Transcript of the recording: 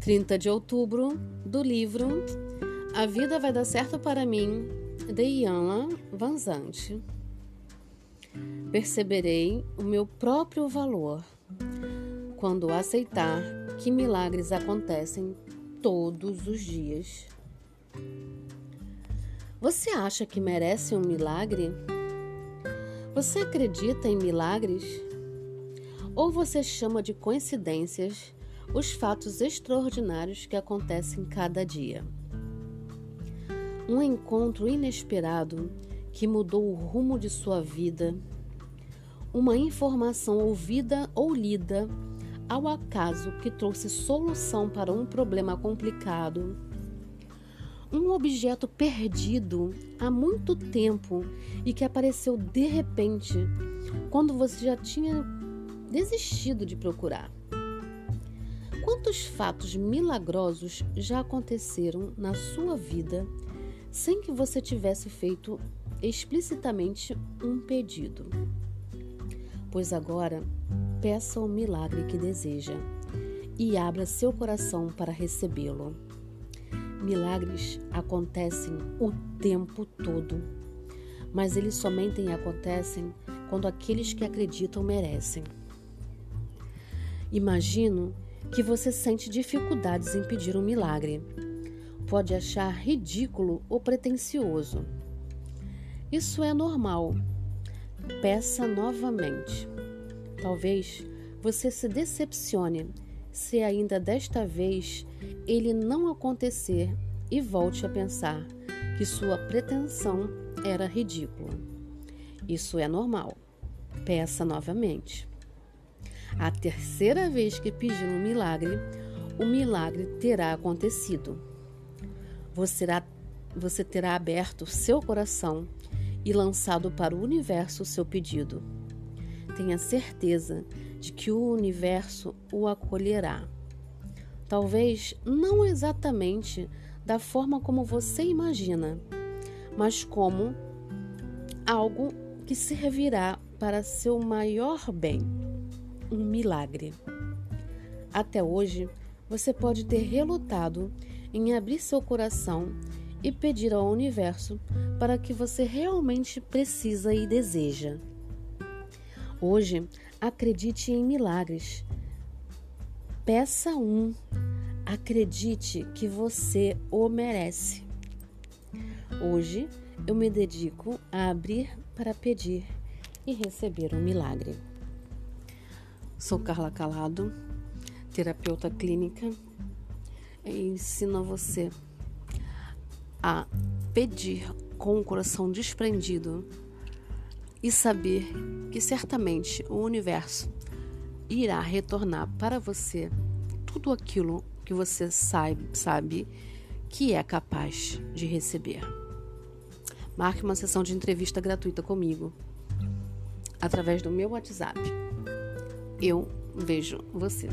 30 de outubro, do livro A Vida Vai Dar Certo para Mim, de Iana Vanzante. Perceberei o meu próprio valor quando aceitar que milagres acontecem todos os dias. Você acha que merece um milagre? Você acredita em milagres? Ou você chama de coincidências os fatos extraordinários que acontecem cada dia? Um encontro inesperado que mudou o rumo de sua vida, uma informação ouvida ou lida ao acaso que trouxe solução para um problema complicado um objeto perdido há muito tempo e que apareceu de repente quando você já tinha desistido de procurar. Quantos fatos milagrosos já aconteceram na sua vida sem que você tivesse feito explicitamente um pedido? Pois agora, peça o milagre que deseja e abra seu coração para recebê-lo. Milagres acontecem o tempo todo, mas eles somente acontecem quando aqueles que acreditam merecem. Imagino que você sente dificuldades em pedir um milagre. Pode achar ridículo ou pretensioso. Isso é normal. Peça novamente. Talvez você se decepcione se ainda desta vez ele não acontecer e volte a pensar que sua pretensão era ridícula. Isso é normal. Peça novamente. A terceira vez que pedir um milagre, o milagre terá acontecido. Você terá, você terá aberto seu coração e lançado para o universo seu pedido. Tenha certeza de que o universo o acolherá. Talvez não exatamente da forma como você imagina, mas como algo que servirá para seu maior bem um milagre. Até hoje, você pode ter relutado em abrir seu coração e pedir ao universo para que você realmente precisa e deseja. Hoje, acredite em milagres. Peça um. Acredite que você o merece. Hoje eu me dedico a abrir para pedir e receber um milagre. Sou Carla Calado, terapeuta clínica, e ensino você a pedir com o coração desprendido e saber que certamente o universo irá retornar para você tudo aquilo que você sabe, sabe que é capaz de receber. Marque uma sessão de entrevista gratuita comigo através do meu WhatsApp. Eu vejo você.